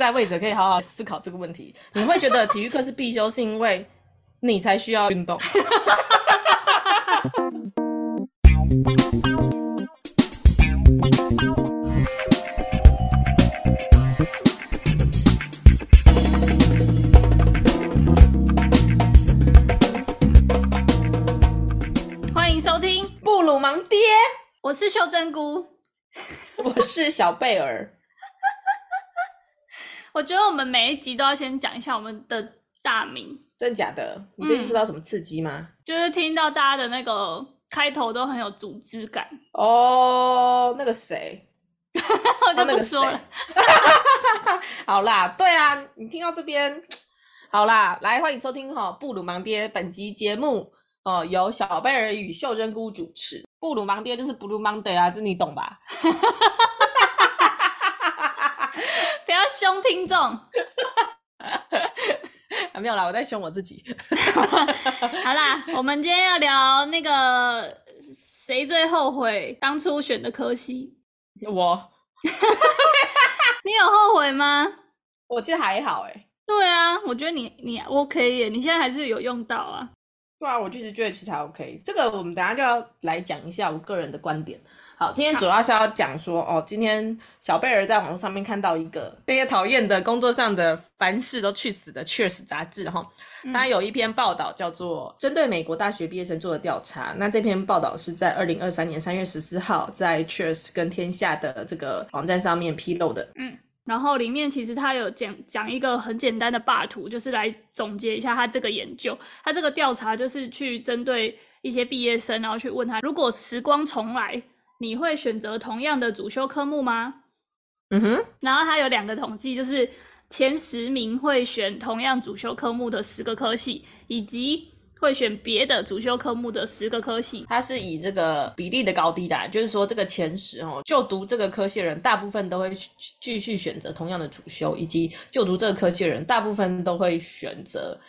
在位者可以好好思考这个问题。你会觉得体育课是必修，是因为你才需要运动。欢迎收听布鲁芒爹，我是秀珍菇，我是小贝儿。我觉得我们每一集都要先讲一下我们的大名，真假的？你最近受到什么刺激吗？嗯，就是听到大家的那个开头都很有组织感哦。那个谁，我就不说了。好啦，对啊，你听到这边，好啦，来欢迎收听哈布鲁芒爹本集节目哦，由小贝儿与秀珍菇主持。布鲁芒爹就是 Blue Monday 啊，这你懂吧？不要凶听众，没有啦，我在凶我自己。好啦，我们今天要聊那个谁最后悔当初选的科系？我，你有后悔吗？我其实还好哎。对啊，我觉得你你 OK 耶，你现在还是有用到啊。对啊，我就是觉得其实还 OK。这个我们等下就要来讲一下我个人的观点。好，今天主要是要讲说哦，今天小贝儿在网络上面看到一个那些讨厌的工作上的凡事都去死的 Cheers 杂志哈，它有一篇报道叫做针对美国大学毕业生做的调查。那这篇报道是在二零二三年三月十四号在 Cheers 跟天下的这个网站上面披露的。嗯，然后里面其实他有讲讲一个很简单的霸图，就是来总结一下他这个研究。他这个调查就是去针对一些毕业生，然后去问他，如果时光重来。你会选择同样的主修科目吗？嗯哼，然后它有两个统计，就是前十名会选同样主修科目的十个科系，以及会选别的主修科目的十个科系。它是以这个比例的高低的，就是说这个前十哦，就读这个科系的人，大部分都会继续选择同样的主修，以及就读这个科系的人，大部分都会选择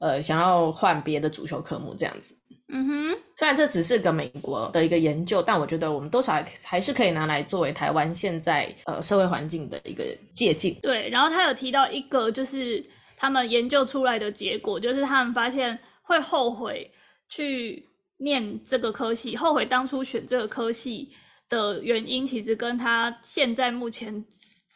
呃想要换别的主修科目这样子。嗯哼，虽然这只是个美国的一个研究，但我觉得我们多少还是可以拿来作为台湾现在呃社会环境的一个借鉴。对，然后他有提到一个，就是他们研究出来的结果，就是他们发现会后悔去念这个科系，后悔当初选这个科系的原因，其实跟他现在目前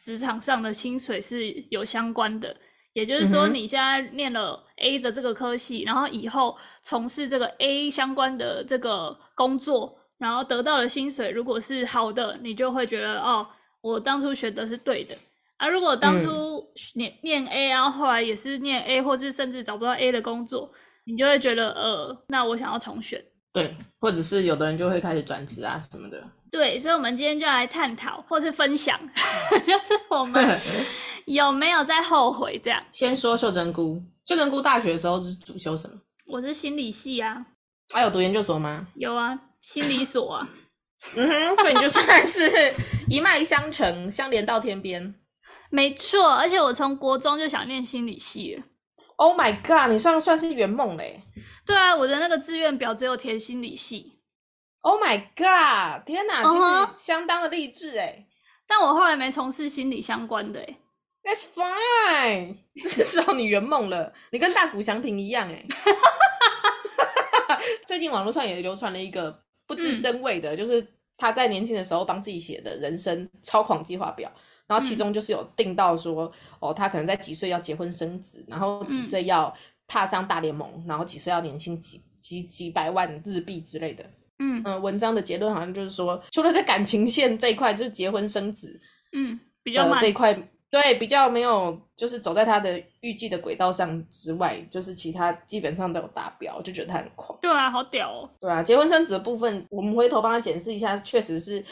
职场上的薪水是有相关的。也就是说，你现在念了 A 的这个科系，嗯、然后以后从事这个 A 相关的这个工作，然后得到的薪水如果是好的，你就会觉得哦，我当初选的是对的。而、啊、如果当初念、嗯、念 A，然后后来也是念 A，或是甚至找不到 A 的工作，你就会觉得呃，那我想要重选。对，或者是有的人就会开始转职啊什么的。对，所以，我们今天就来探讨或是分享，就是我们。有没有在后悔这样？先说秀珍菇，秀珍菇大学的时候是主修什么？我是心理系啊。还、啊、有读研究所吗？有啊，心理所啊。嗯哼，所以你就算是一脉相承，相连到天边。没错，而且我从国中就想念心理系了。Oh my god，你算算是圆梦嘞。对啊，我的那个志愿表只有填心理系。Oh my god，天哪，其实相当的励志哎。但我后来没从事心理相关的哎。That's fine，至少你圆梦了，你跟大谷翔平一样哎。最近网络上也流传了一个不知真伪的，嗯、就是他在年轻的时候帮自己写的人生超狂计划表，然后其中就是有定到说，嗯、哦，他可能在几岁要结婚生子，然后几岁要踏上大联盟，嗯、然后几岁要年薪几几几百万日币之类的。嗯嗯、呃，文章的结论好像就是说，除了在感情线这一块，就是结婚生子，嗯，比较这一块。对，比较没有，就是走在他的预计的轨道上之外，就是其他基本上都有达标，就觉得他很狂。对啊，好屌哦。对啊，结婚生子的部分，我们回头帮他检视一下，确实是，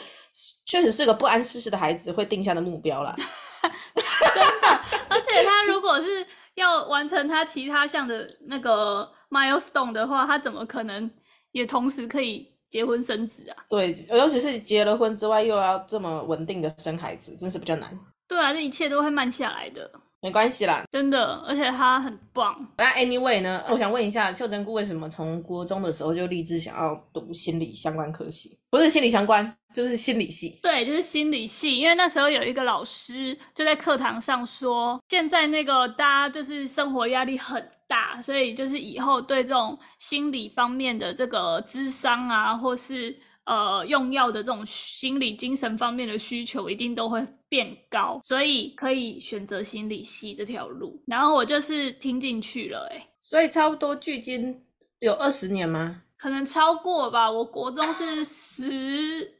确实是个不谙世事的孩子会定下的目标啦。真的，而且他如果是要完成他其他项的那个 milestone 的话，他怎么可能也同时可以结婚生子啊？对，尤其是结了婚之外，又要这么稳定的生孩子，真是比较难。对啊，这一切都会慢下来的。没关系啦，真的，而且他很棒。那 anyway 呢，我想问一下秀珍姑，为什么从国中的时候就立志想要读心理相关科系？不是心理相关，就是心理系。对，就是心理系。因为那时候有一个老师就在课堂上说，现在那个大家就是生活压力很大，所以就是以后对这种心理方面的这个智商啊，或是呃用药的这种心理精神方面的需求，一定都会。变高，所以可以选择心理系这条路。然后我就是听进去了，欸，哎，所以差不多距今有二十年吗？可能超过吧。我国中是十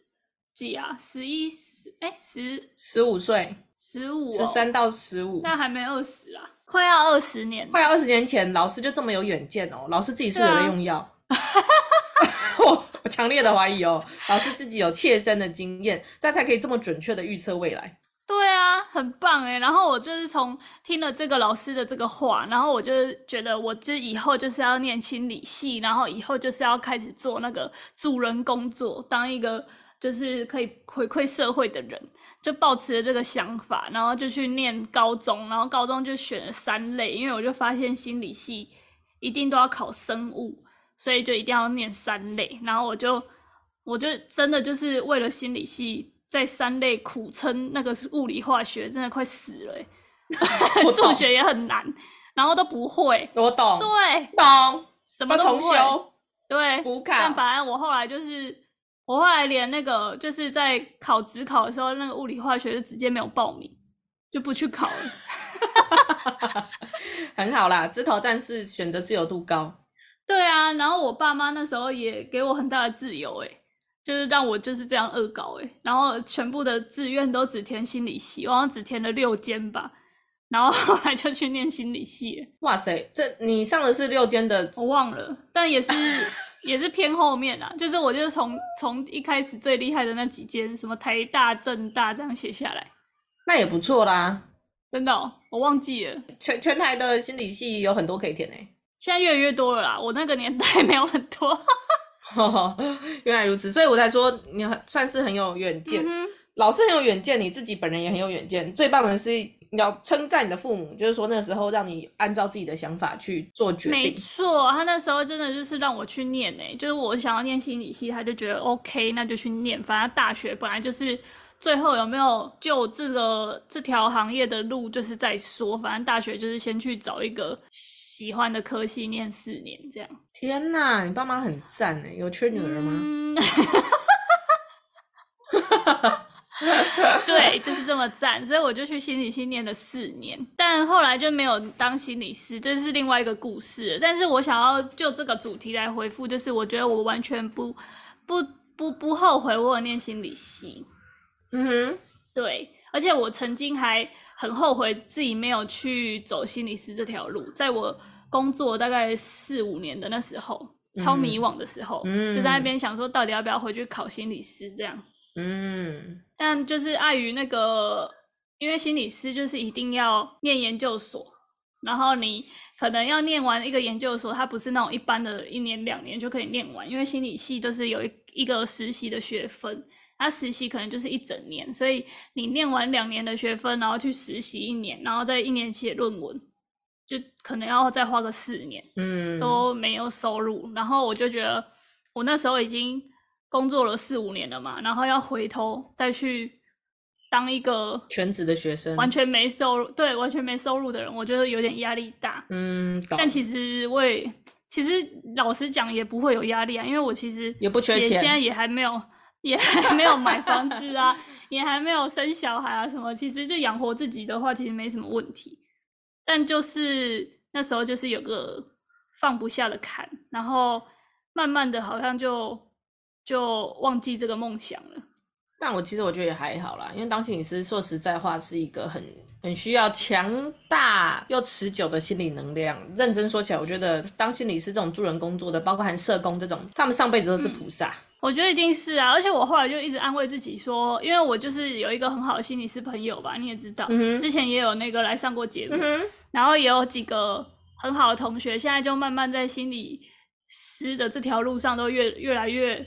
几啊，十一十哎十十五岁，十五十三到十五，那还没二十啦，快要二十年，快要二十年前，老师就这么有远见哦。老师自己是有在用药，啊、我我强烈的怀疑哦，老师自己有切身的经验，他才可以这么准确的预测未来。对啊，很棒哎。然后我就是从听了这个老师的这个话，然后我就觉得，我就以后就是要念心理系，然后以后就是要开始做那个助人工作，当一个就是可以回馈社会的人，就抱持了这个想法，然后就去念高中，然后高中就选了三类，因为我就发现心理系一定都要考生物，所以就一定要念三类，然后我就我就真的就是为了心理系。在三类苦撑，那个是物理化学，真的快死了。数学也很难，然后都不会。我懂。对，懂。什么都。重修。对。补考。但反正我后来就是，我后来连那个就是在考职考的时候，那个物理化学就直接没有报名，就不去考了。很好啦，枝头战士选择自由度高。对啊，然后我爸妈那时候也给我很大的自由，哎。就是让我就是这样恶搞诶，然后全部的志愿都只填心理系，我好像只填了六间吧，然后后来就去念心理系。哇塞，这你上的是六间的？我忘了，但也是也是偏后面啦。就是我就从从一开始最厉害的那几间，什么台大、政大这样写下来，那也不错啦。真的哦，我忘记了。全全台的心理系有很多可以填诶，现在越来越多了啦。我那个年代没有很多。原来如此，所以我才说你很算是很有远见。嗯、老师很有远见，你自己本人也很有远见。最棒的是你要称赞你的父母，就是说那个时候让你按照自己的想法去做决定。没错，他那时候真的就是让我去念诶，就是我想要念心理系，他就觉得 OK，那就去念。反正大学本来就是。最后有没有就这个这条行业的路，就是再说。反正大学就是先去找一个喜欢的科系念四年，这样。天哪，你爸妈很赞哎，有缺女儿吗？嗯、对，就是这么赞，所以我就去心理系念了四年，但后来就没有当心理师，这是另外一个故事。但是我想要就这个主题来回复，就是我觉得我完全不不不不后悔我有念心理系。嗯哼，对，而且我曾经还很后悔自己没有去走心理师这条路，在我工作大概四五年的那时候，超迷惘的时候，嗯，就在那边想说到底要不要回去考心理师这样，嗯，但就是碍于那个，因为心理师就是一定要念研究所，然后你可能要念完一个研究所，它不是那种一般的一年两年就可以念完，因为心理系都是有一一个实习的学分。它实习可能就是一整年，所以你念完两年的学分，然后去实习一年，然后再一年写论文，就可能要再花个四年，嗯，都没有收入。然后我就觉得，我那时候已经工作了四五年了嘛，然后要回头再去当一个全职的学生，完全没收入，对，完全没收入的人，我觉得有点压力大。嗯，但其实我也，其实老实讲也不会有压力啊，因为我其实也不缺钱，现在也还没有。也还没有买房子啊，也还没有生小孩啊，什么其实就养活自己的话，其实没什么问题。但就是那时候就是有个放不下的坎，然后慢慢的好像就就忘记这个梦想了。但我其实我觉得也还好啦，因为当心理师说实在话是一个很很需要强大又持久的心理能量。认真说起来，我觉得当心理师这种助人工作的，包括含社工这种，他们上辈子都是菩萨。嗯我觉得一定是啊，而且我后来就一直安慰自己说，因为我就是有一个很好的心理师朋友吧，你也知道，嗯、之前也有那个来上过节目，嗯，然后也有几个很好的同学，现在就慢慢在心理师的这条路上都越越来越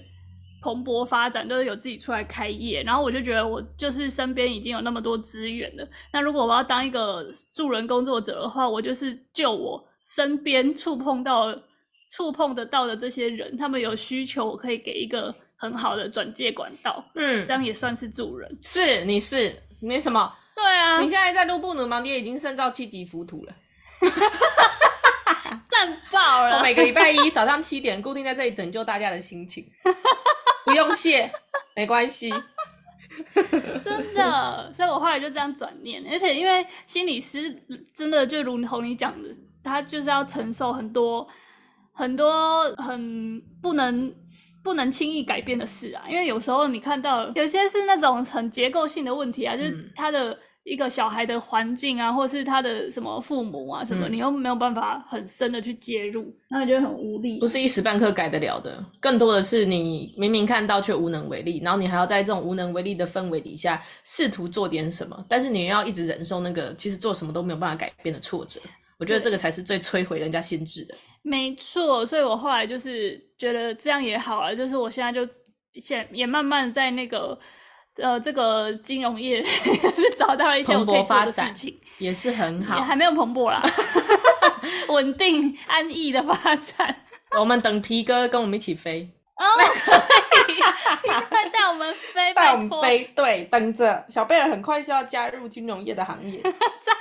蓬勃发展，都是有自己出来开业。然后我就觉得，我就是身边已经有那么多资源了。那如果我要当一个助人工作者的话，我就是就我身边触碰到、触碰得到的这些人，他们有需求，我可以给一个很好的转介管道。嗯，这样也算是助人。是，你是没什么。对啊，你现在在路布努芒爹已经升到七级浮屠了。烂爆了！我每个礼拜一早上七点固定在这里拯救大家的心情，不用谢，没关系。真的，所以我后来就这样转念，而且因为心理师真的就如同你讲的，他就是要承受很多很多很不能不能轻易改变的事啊。因为有时候你看到有些是那种很结构性的问题啊，就是他的。嗯一个小孩的环境啊，或是他的什么父母啊，什么、嗯、你又没有办法很深的去介入，那你就很无力，不是一时半刻改得了的。更多的是你明明看到却无能为力，然后你还要在这种无能为力的氛围底下试图做点什么，但是你又要一直忍受那个其实做什么都没有办法改变的挫折。我觉得这个才是最摧毁人家心智的。没错，所以我后来就是觉得这样也好了，就是我现在就现也慢慢在那个。呃，这个金融业 是找到了一些我可以做的事情，也是很好，也还没有蓬勃啦，稳定安逸的发展。我们等皮哥跟我们一起飞。哦，可以，皮哥带我们飞，带我们飞，对，等着。小贝尔很快就要加入金融业的行业，赞，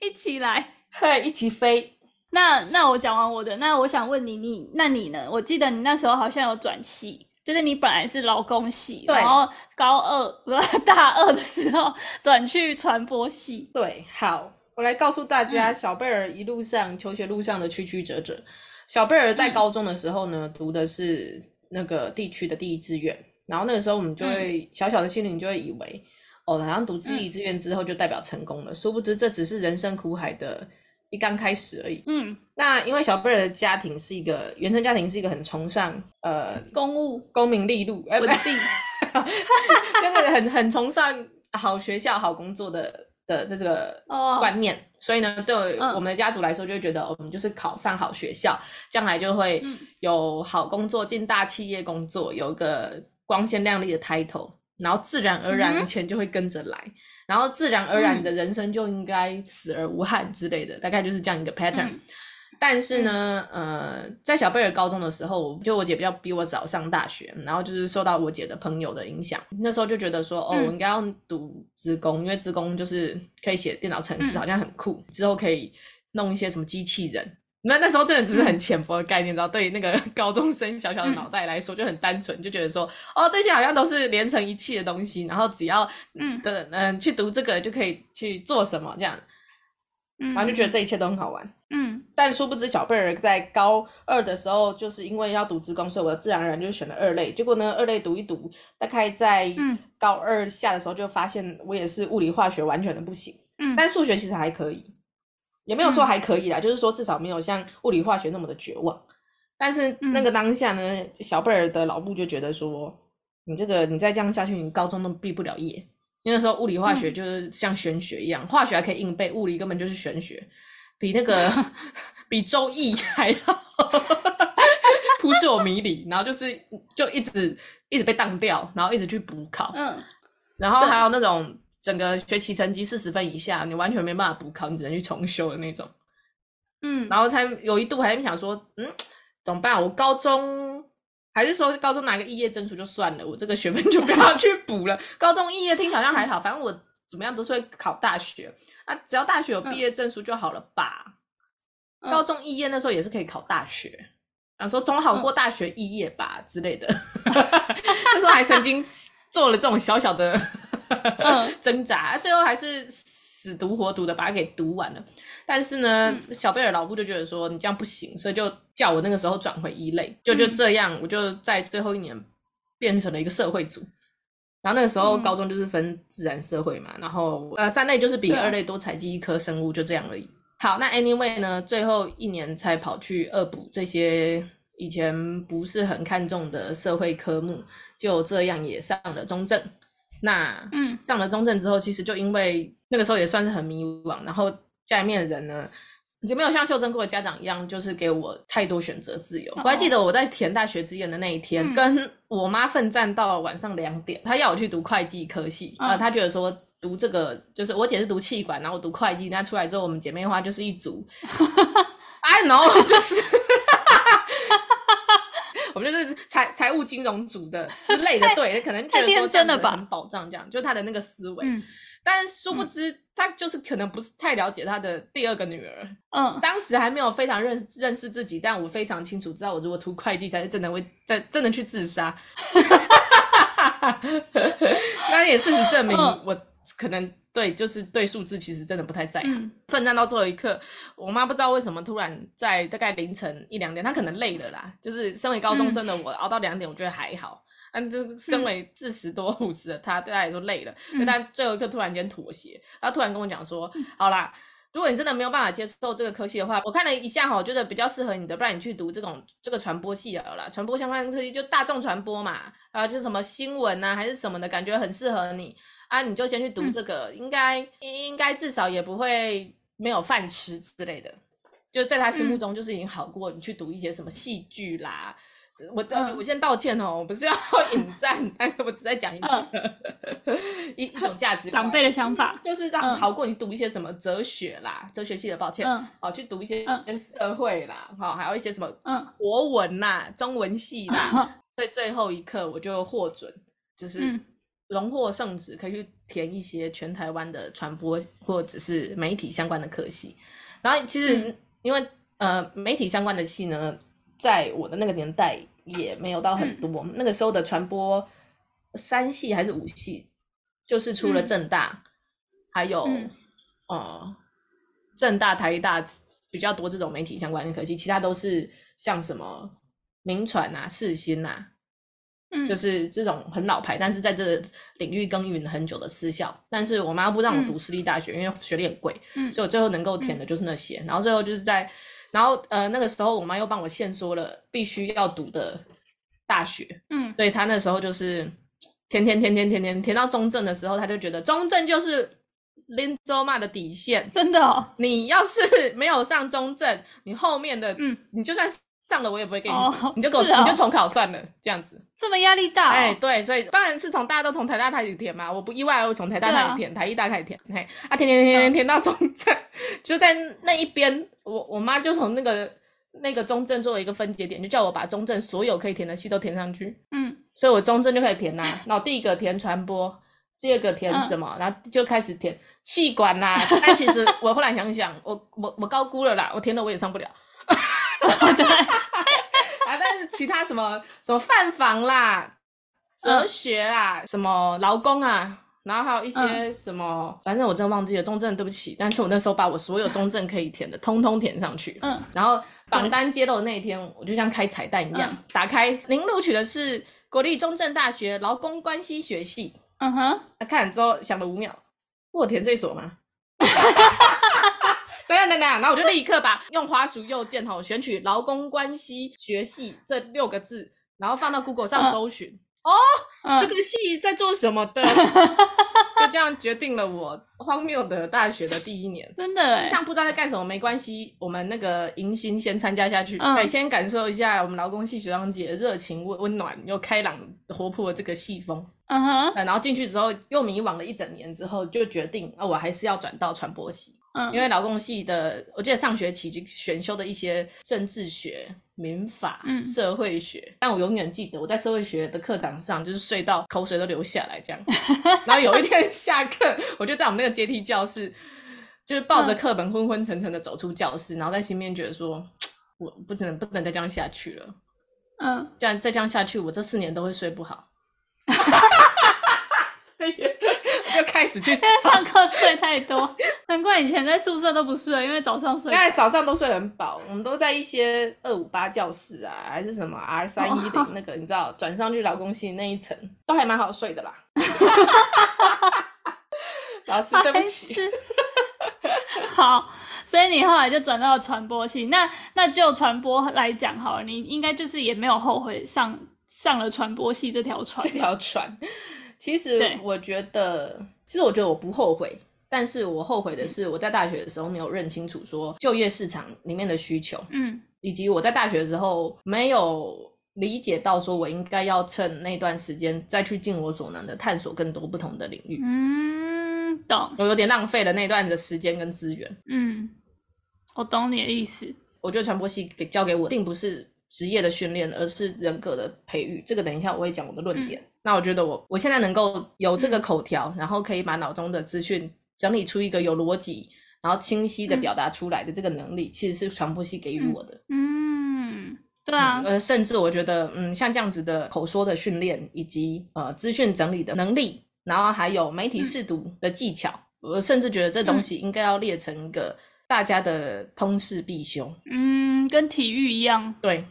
一起来，嘿，一起飞。那那我讲完我的，那我想问你，你那你呢？我记得你那时候好像有转系。就是你本来是劳工系，对然后高二不是 大二的时候转去传播系。对，好，我来告诉大家，小贝尔一路上、嗯、求学路上的曲曲折折。小贝尔在高中的时候呢，嗯、读的是那个地区的第一志愿，然后那个时候我们就会、嗯、小小的心灵就会以为，哦，好像读第一志愿之后就代表成功了，嗯、殊不知这只是人生苦海的。一刚开始而已。嗯，那因为小贝尔的家庭是一个原生家庭，是一个很崇尚呃公务、功名利禄、稳定，就是很很崇尚好学校、好工作的的这个观念。哦、所以呢，对我们的家族来说，就会觉得我们就是考上好学校，将来就会有好工作，进大企业工作，有一个光鲜亮丽的 title，然后自然而然钱就会跟着来。嗯然后自然而然你的人生就应该死而无憾之类的，嗯、大概就是这样一个 pattern。嗯、但是呢，嗯、呃，在小贝尔高中的时候，就我姐比较比我早上大学，然后就是受到我姐的朋友的影响，那时候就觉得说，哦，我应该要读职工，因为职工就是可以写电脑程式，好像很酷，之后可以弄一些什么机器人。那那时候真的只是很浅薄的概念，然后？对于那个 高中生小小的脑袋来说，就很单纯，就觉得说，哦，这些好像都是连成一气的东西，然后只要嗯的嗯去读这个就可以去做什么这样，嗯，然后就觉得这一切都很好玩，嗯。但殊不知，小贝尔在高二的时候，就是因为要读职工，所以我自然而然就选了二类。结果呢，二类读一读，大概在高二下的时候就发现我也是物理化学完全的不行，嗯，但数学其实还可以。也没有说还可以啦，嗯、就是说至少没有像物理化学那么的绝望。但是那个当下呢，嗯、小贝尔的老母就觉得说，你这个你再这样下去，你高中都毕不了业。因为那时候物理化学就是像玄学一样，嗯、化学还可以硬背，物理根本就是玄学，比那个 比周易还要 扑朔迷离。然后就是就一直一直被当掉，然后一直去补考。嗯，然后还有那种。整个学期成绩四十分以下，你完全没办法补考，你只能去重修的那种。嗯，然后才有一度还想说，嗯，怎么办？我高中还是说高中拿个肄业证书就算了，我这个学分就不要去补了。高中肄业听好像还好，反正我怎么样都是会考大学啊，只要大学有毕业证书就好了吧？嗯、高中肄业那时候也是可以考大学，然后说总好过大学肄业吧之类的。那时候还曾经做了这种小小的。嗯，挣扎，最后还是死读活读的把它给读完了。但是呢，嗯、小贝尔老布就觉得说你这样不行，所以就叫我那个时候转回一类，就就这样，嗯、我就在最后一年变成了一个社会组。然后那个时候高中就是分自然社会嘛，嗯、然后呃三类就是比二类多采集一科生物，就这样而已。好，那 anyway 呢，最后一年才跑去二补这些以前不是很看重的社会科目，就这样也上了中正。那嗯，上了中正之后，其实就因为那个时候也算是很迷惘，然后家里面的人呢，就没有像秀珍过的家长一样，就是给我太多选择自由。我还记得我在填大学志愿的那一天，跟我妈奋战到晚上两点，她要我去读会计科系，啊，她觉得说读这个就是我姐是读气管，然后我读会计，那出来之后我们姐妹花就是一组，I know，就是。我们就是财财务金融组的之类的，对，可能觉得说这样子很保障，这样就他的那个思维。嗯，但殊不知，嗯、他就是可能不是太了解他的第二个女儿。嗯，当时还没有非常认识认识自己，但我非常清楚知道，我如果读会计才是真的会在真的去自杀。那也事实证明，我可能。对，就是对数字其实真的不太在行。嗯、奋战到最后一刻，我妈不知道为什么突然在大概凌晨一两点，她可能累了啦。就是身为高中生的我，嗯、熬到两点，我觉得还好。但就是身为四十多五十的她，对她来说累了。所以她最后一刻突然间妥协，她突然跟我讲说：“嗯、好啦，如果你真的没有办法接受这个科系的话，我看了一下哈，我觉得比较适合你的，不然你去读这种这个传播系好了，传播相关的科系就大众传播嘛，啊，就是什么新闻啊还是什么的，感觉很适合你。”啊，你就先去读这个，嗯、应该应该至少也不会没有饭吃之类的。就在他心目中，就是已经好过你去读一些什么戏剧啦。嗯、我我先道歉哦，我不是要 引战，但是我只在讲一个、嗯、一一种价值观。长辈的想法就是让好过你读一些什么哲学啦，嗯、哲学系的抱歉，嗯、哦，去读一些社会啦，好、嗯，还有一些什么国文啦、中文系啦。嗯、所以最后一刻我就获准，就是。嗯荣获圣旨，可以去填一些全台湾的传播或者是媒体相关的科系。然后其实因为、嗯、呃媒体相关的系呢，在我的那个年代也没有到很多。嗯、那个时候的传播三系还是五系，就是除了正大，嗯、还有、嗯、呃正大、台大比较多这种媒体相关的科系，其他都是像什么名传啊、世新啊。嗯，就是这种很老牌，但是在这个领域耕耘很久的私校。但是我妈不让我读私立大学，嗯、因为学历很贵。嗯，所以我最后能够填的就是那些。嗯、然后最后就是在，然后呃那个时候我妈又帮我限缩了必须要读的大学。嗯，所以她那时候就是填填填填填填填到中正的时候，她就觉得中正就是林州骂的底线。真的哦，你要是 没有上中正，你后面的嗯，你就算。上了我也不会给你，哦、你就给我，哦、你就重考算了，这样子。这么压力大，哦？哎，对，所以当然是从大家都从台大开始填嘛，我不意外，我从台大开始填，啊、台艺大开始填，嘿，啊，填填填填填填到中正，嗯、就在那一边，我我妈就从那个那个中正作为一个分节点，就叫我把中正所有可以填的系都填上去。嗯，所以我中正就可以填啦，然后第一个填传播，第二个填什么，嗯、然后就开始填气管啦。但其实我后来想想，我我我高估了啦，我填了我也上不了。对，啊，但是其他什么什么饭房啦、哲学啦、嗯、什么劳工啊，然后还有一些什么，嗯、反正我真的忘记了。中正对不起，但是我那时候把我所有中正可以填的通通填上去。嗯，然后榜单揭露的那一天，我就像开彩蛋一样，嗯、打开，您录取的是国立中正大学劳工关系学系。嗯哼，啊、看了之后想了五秒，我填这所吗？等等等等，然后我就立刻把用滑鼠右键吼选取劳工关系学系这六个字，然后放到 Google 上搜寻。哦，这个系在做什么的？就这样决定了我荒谬的大学的第一年。真的哎，像不知道在干什么没关系，我们那个迎新先参加下去，可以先感受一下我们劳工系学长姐热情温温暖又开朗活泼的这个系风。嗯哼，然后进去之后又迷惘了一整年之后，就决定啊，我还是要转到传播系。嗯，因为劳工系的，我记得上学期就选修的一些政治学、民法、嗯、社会学，但我永远记得我在社会学的课堂上就是睡到口水都流下来这样。然后有一天下课，我就在我们那个阶梯教室，就是抱着课本昏昏沉沉的走出教室，嗯、然后在心里面觉得说，我不能不能再这样下去了。嗯，这样再这样下去，我这四年都会睡不好。所以就开始去上课睡太多，难怪以前在宿舍都不睡，因为早上睡。因为早上都睡很饱，我们都在一些二五八教室啊，还是什么 R 三一零 那个，你知道，转上去劳工系那一层，都还蛮好睡的啦。老师，对不起。好，所以你后来就转到了传播系。那那就传播来讲好了，你应该就是也没有后悔上上了传播系这条船。这条船。其实我觉得，其实我觉得我不后悔，但是我后悔的是，我在大学的时候没有认清楚说就业市场里面的需求，嗯，以及我在大学的时候没有理解到说我应该要趁那段时间再去尽我所能的探索更多不同的领域。嗯，懂。我有点浪费了那段的时间跟资源。嗯，我懂你的意思。我觉得传播系给教给我并不是职业的训练，而是人格的培育。这个等一下我会讲我的论点。嗯、那我觉得我我现在能够有这个口条，嗯、然后可以把脑中的资讯整理出一个有逻辑，然后清晰的表达出来的这个能力，嗯、其实是传播系给予我的。嗯，对啊。呃、嗯，甚至我觉得，嗯，像这样子的口说的训练，以及呃资讯整理的能力，然后还有媒体试读的技巧，嗯、我甚至觉得这东西应该要列成一个大家的通识必修。嗯，跟体育一样。对。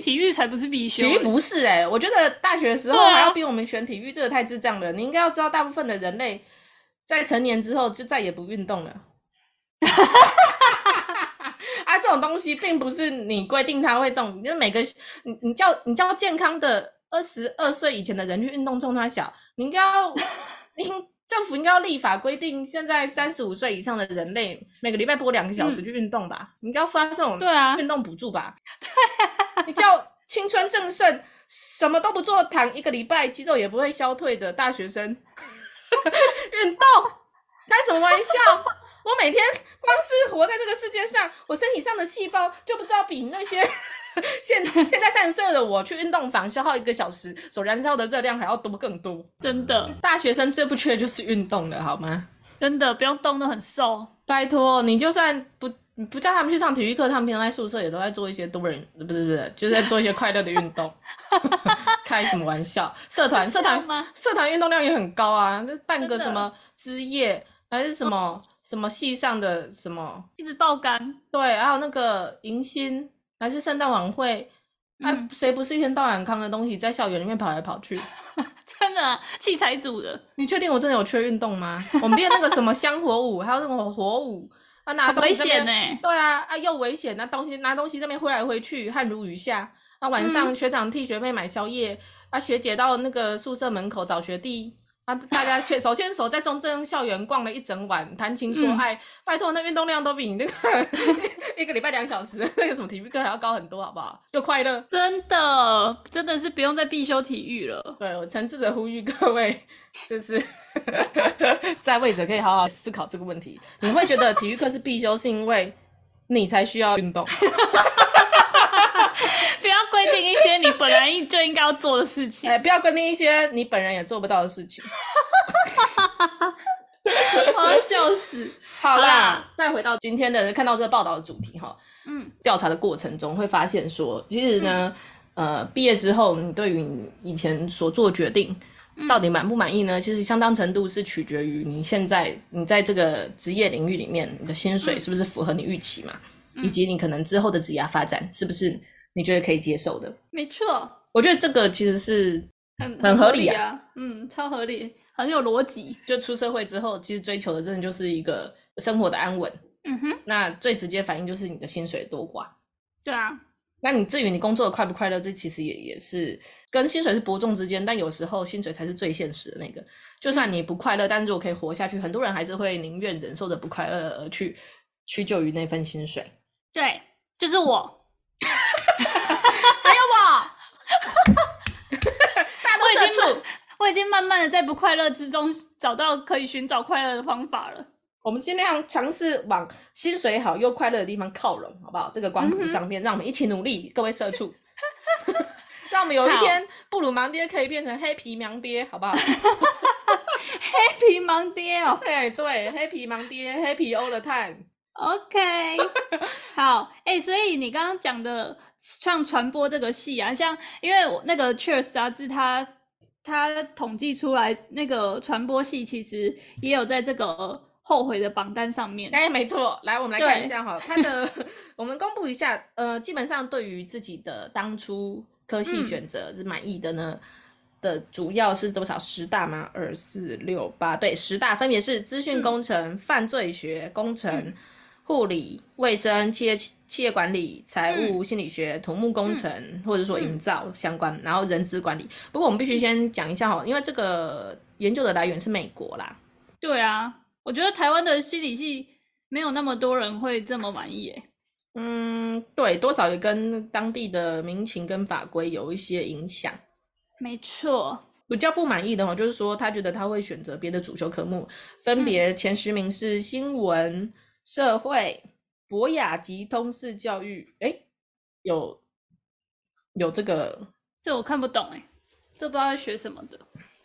体体育才不是必修，体育不是哎、欸，我觉得大学的时候还要逼我们选体育，这个太智障了。你应该要知道，大部分的人类在成年之后就再也不运动了。啊，这种东西并不是你规定他会动，因为每个你你叫你叫健康的二十二岁以前的人去运动，冲他小，你应该要 应。政府应该要立法规定，现在三十五岁以上的人类每个礼拜播两个小时去运动吧。嗯、你应该要发这种对啊运动补助吧。对啊、你叫青春正盛，什么都不做，躺一个礼拜，肌肉也不会消退的大学生 运动，开什么玩笑？我每天光是活在这个世界上，我身体上的细胞就不知道比那些。现现在三十岁的我去运动房消耗一个小时，所燃烧的热量还要多更多。真的，大学生最不缺的就是运动了，好吗？真的，不用动都很瘦。拜托，你就算不不叫他们去上体育课，他们平常在宿舍也都在做一些多人，不是不是，就是在做一些快乐的运动。开什么玩笑？社团社团社团运动量也很高啊，那办个什么之夜还是什么什么系上的什么，一直爆肝。对，还有那个迎新。还是圣诞晚会，哎、嗯，谁、啊、不是一天到晚扛着东西在校园里面跑来跑去？真的、啊，器材组的，你确定我真的有缺运动吗？我们练那个什么香火舞，还有那种火舞，啊，拿东西危险呢？对啊，啊又危险，那东西拿东西这边挥来挥去，汗如雨下。那晚上学长替学妹买宵夜，嗯、啊学姐到那个宿舍门口找学弟。啊！大家 牵手牵手在中正校园逛了一整晚，谈情说爱。嗯、拜托，那运动量都比你那个 一个礼拜两小时那个什么体育课还要高很多，好不好？又快乐，真的，真的是不用再必修体育了。对，我诚挚的呼吁各位，就是 在位者可以好好思考这个问题。你会觉得体育课是必修，是因为你才需要运动。你本来就应该要做的事情，哎，不要规定一些你本人也做不到的事情。我要笑死！好啦，好啦，再回到今天的看到这个报道的主题哈，嗯，调查的过程中会发现说，其实呢，嗯、呃，毕业之后你对于你以前所做的决定到底满不满意呢？其实相当程度是取决于你现在你在这个职业领域里面，你的薪水是不是符合你预期嘛？以及你可能之后的职业发展是不是你觉得可以接受的？没错，我觉得这个其实是很很合理啊，嗯，超合理，很有逻辑。就出社会之后，其实追求的真的就是一个生活的安稳。嗯哼，那最直接反应就是你的薪水多寡。对啊，那你至于你工作的快不快乐，这其实也也是跟薪水是伯仲之间，但有时候薪水才是最现实的那个。就算你不快乐，但如果可以活下去，很多人还是会宁愿忍受着不快乐而去屈就于那份薪水。对，就是我，还有我，大多社畜，我已经慢慢的在不快乐之中找到可以寻找快乐的方法了。我们尽量尝试往薪水好又快乐的地方靠拢，好不好？这个光谱上面，嗯、让我们一起努力，各位社畜，让我们有一天布鲁盲爹可以变成黑皮盲爹，好不好？黑皮盲爹哦，对 对，黑皮盲爹黑皮 all the time。OK，好，哎、欸，所以你刚刚讲的像传播这个系啊，像因为我那个 Cheers 杂志，它它统计出来那个传播系其实也有在这个后悔的榜单上面。哎、欸，没错，来我们来看一下哈，他的 我们公布一下，呃，基本上对于自己的当初科系选择是满意的呢、嗯、的主要是多少？十大吗？二四六八，对，十大分别是资讯工程、嗯、犯罪学、工程。嗯护理、卫生、企业企业管理、财务、心理学、土木工程，嗯、或者说营造相关，嗯、然后人资管理。不过我们必须先讲一下哈，因为这个研究的来源是美国啦，对啊，我觉得台湾的心理系没有那么多人会这么满意诶。嗯，对，多少也跟当地的民情跟法规有一些影响。没错，比较不满意的话，就是说他觉得他会选择别的主修科目，分别前十名是新闻、嗯、社会、博雅及通识教育。诶，有有这个，这我看不懂诶，这不知道在学什么的。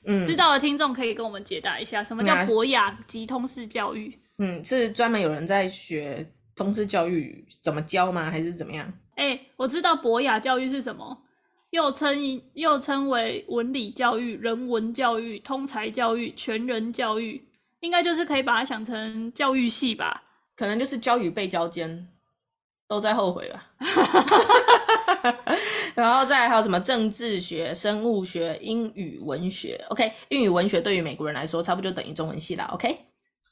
嗯，知道的听众可以跟我们解答一下，什么叫博雅及通识教育？嗯，是专门有人在学通识教育怎么教吗？还是怎么样？哎、欸，我知道博雅教育是什么，又称又称为文理教育、人文教育、通才教育、全人教育，应该就是可以把它想成教育系吧？可能就是教与被教间都在后悔吧。然后再还有什么政治学、生物学、英语文学？OK，英语文学对于美国人来说，差不多就等于中文系啦。OK，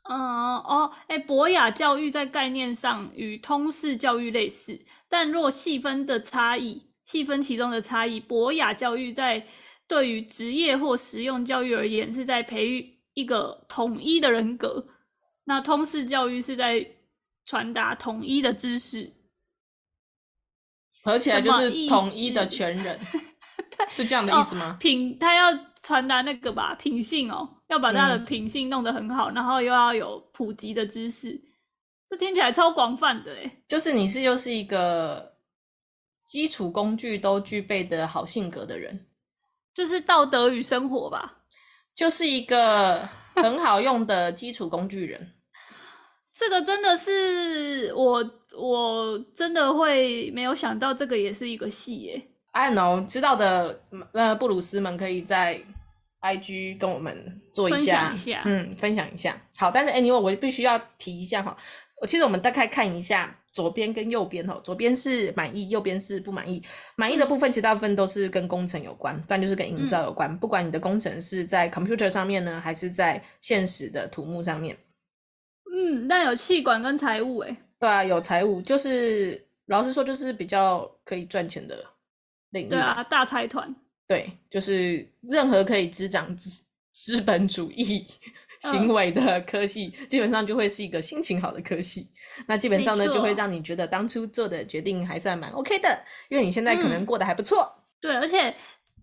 嗯哦，哎，博雅教育在概念上与通识教育类似，但若细分的差异，细分其中的差异，博雅教育在对于职业或实用教育而言，是在培育一个统一的人格；那通识教育是在传达统一的知识。合起来就是统一的全人，是这样的意思吗？哦、品他要传达那个吧，品性哦，要把他的品性弄得很好，嗯、然后又要有普及的知识，这听起来超广泛的哎。就是你是又是一个基础工具都具备的好性格的人，就是道德与生活吧，就是一个很好用的基础工具人。这个真的是我，我真的会没有想到，这个也是一个戏耶。I know，知道的呃布鲁斯们可以在 IG 跟我们做一下，一下，嗯，分享一下。好，但是 anyway，我必须要提一下哈，我其实我们大概看一下左边跟右边哈，左边是满意，右边是不满意。满意的部分其实大部分都是跟工程有关，不然就是跟营造有关。嗯、不管你的工程是在 computer 上面呢，还是在现实的土木上面。嗯，但有气管跟财务诶。对啊，有财务，就是老实说，就是比较可以赚钱的领域。对啊，大财团。对，就是任何可以滋长资资本主义行为的科系，嗯、基本上就会是一个心情好的科系。那基本上呢，就会让你觉得当初做的决定还算蛮 OK 的，因为你现在可能过得还不错。嗯、对，而且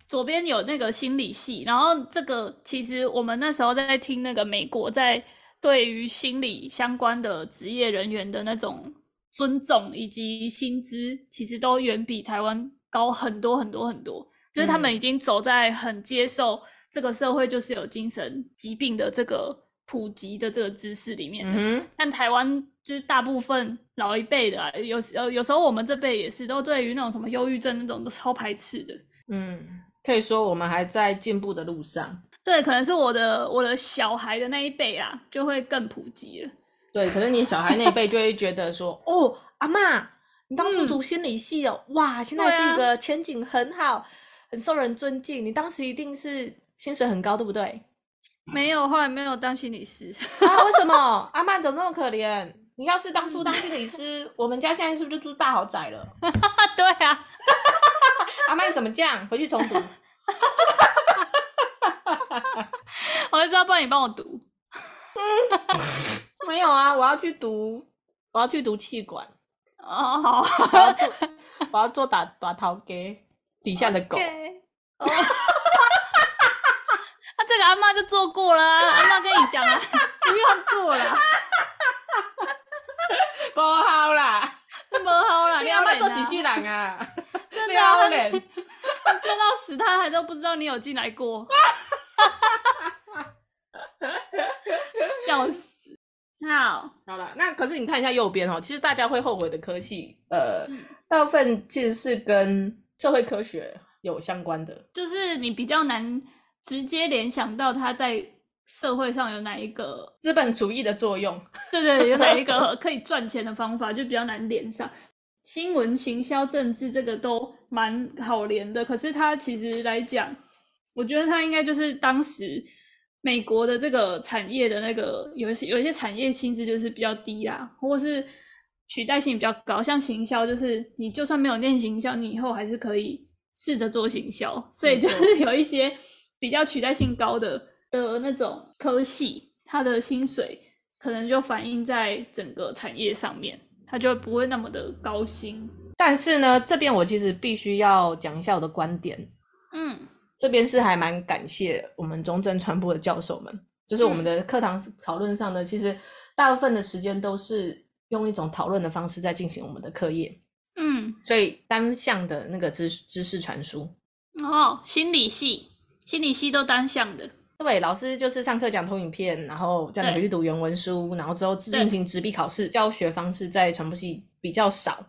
左边有那个心理系，然后这个其实我们那时候在听那个美国在。对于心理相关的职业人员的那种尊重以及薪资，其实都远比台湾高很多很多很多。就是他们已经走在很接受这个社会就是有精神疾病的这个普及的这个知识里面。嗯。但台湾就是大部分老一辈的啊，有有有时候我们这辈也是都对于那种什么忧郁症那种都超排斥的。嗯，可以说我们还在进步的路上。对，可能是我的我的小孩的那一辈啊，就会更普及了。对，可能你小孩那一辈就会觉得说，哦，阿妈，你当初读心理系哦，嗯、哇，现在是一个前景很好，啊、很受人尊敬。你当时一定是薪水很高，对不对？没有，后来没有当心理师啊？为什么？阿曼怎么那么可怜？你要是当初当心理师，我们家现在是不是就住大豪宅了？对啊，阿嬷你怎么这样？回去重读。我就知道，不然你帮我读。嗯，没有啊，我要去读，我要去读气管。哦，好，我要做，我要做打打头给底下的狗。哦，那 这个阿妈就做过了，阿妈跟你讲了，不用做了。不好啦，不好啦，你阿妈做几世人啊？真的，做到死他还都不知道你有进来过。笑死！好，好了，那可是你看一下右边哦，其实大家会后悔的科系，呃，大部分其实是跟社会科学有相关的，就是你比较难直接联想到它在社会上有哪一个资本主义的作用，对对，有哪一 个可以赚钱的方法，就比较难连上。新闻、行销、政治这个都蛮好连的，可是它其实来讲，我觉得它应该就是当时。美国的这个产业的那个有一些有一些产业薪资就是比较低啦，或是取代性比较高，像行销就是你就算没有念行销，你以后还是可以试着做行销，所以就是有一些比较取代性高的的那种科系，它的薪水可能就反映在整个产业上面，它就不会那么的高薪。但是呢，这边我其实必须要讲一下我的观点。嗯，这边是还蛮感谢我们中正传播的教授们，就是我们的课堂讨论上呢，嗯、其实大部分的时间都是用一种讨论的方式在进行我们的课业。嗯，所以单向的那个知知识传输。哦，心理系，心理系都单向的。对，老师就是上课讲投影片，然后叫你回去读原文书，然后之后自进行纸笔考试。教学方式在传播系比较少。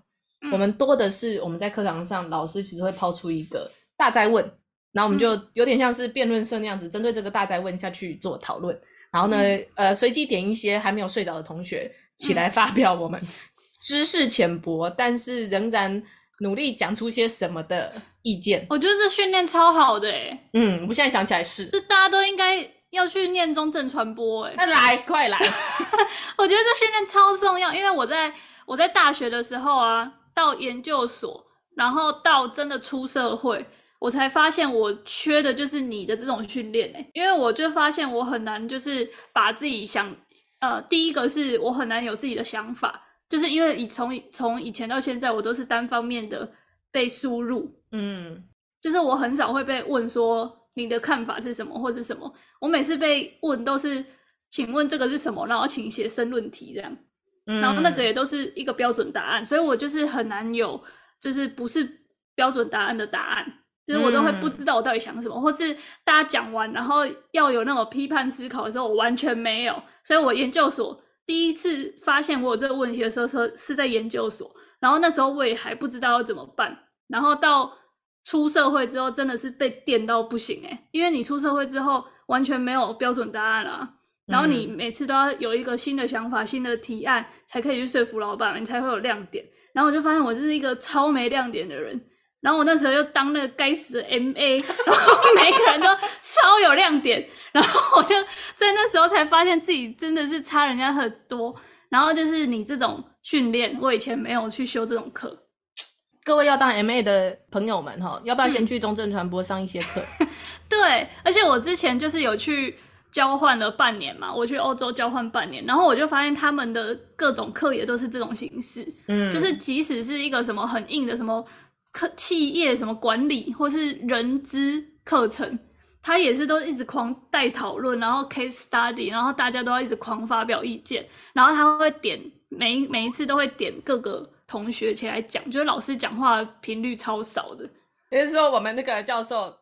我们多的是我们在课堂上，老师其实会抛出一个大在问，然后我们就有点像是辩论社那样子，针对这个大灾问下去做讨论。然后呢，嗯、呃，随机点一些还没有睡着的同学起来发表我们 知识浅薄，但是仍然努力讲出些什么的意见。我觉得这训练超好的诶。嗯，我现在想起来是，就大家都应该要去念中正传播诶。那来，快来！我觉得这训练超重要，因为我在我在大学的时候啊。到研究所，然后到真的出社会，我才发现我缺的就是你的这种训练哎，因为我就发现我很难就是把自己想，呃，第一个是我很难有自己的想法，就是因为以从从以前到现在，我都是单方面的被输入，嗯，就是我很少会被问说你的看法是什么或是什么，我每次被问都是请问这个是什么，然后请写申论题这样。然后那个也都是一个标准答案，嗯，所以我就是很难有，就是不是标准答案的答案，就是我都会不知道我到底想什么，嗯，或是大家讲完，然后要有那种批判思考的时候，我完全没有。所以我研究所第一次发现我有这个问题的时候，是是在研究所，然后那时候我也还不知道要怎么办。然后到出社会之后，真的是被电到不行诶，因为你出社会之后完全没有标准答案啊。然后你每次都要有一个新的想法、新的提案，才可以去说服老板，你才会有亮点。然后我就发现我就是一个超没亮点的人。然后我那时候又当那个该死的 MA，然后每个人都超有亮点。然后我就在那时候才发现自己真的是差人家很多。然后就是你这种训练，我以前没有去修这种课。各位要当 MA 的朋友们哈，要不要先去中正传播上一些课？对，而且我之前就是有去。交换了半年嘛，我去欧洲交换半年，然后我就发现他们的各种课也都是这种形式，嗯，就是即使是一个什么很硬的什么课企业什么管理或是人资课程，他也是都一直狂带讨论，然后 case study，然后大家都要一直狂发表意见，然后他会点每每一次都会点各个同学起来讲，就是老师讲话频率超少的，也就是说我们那个教授。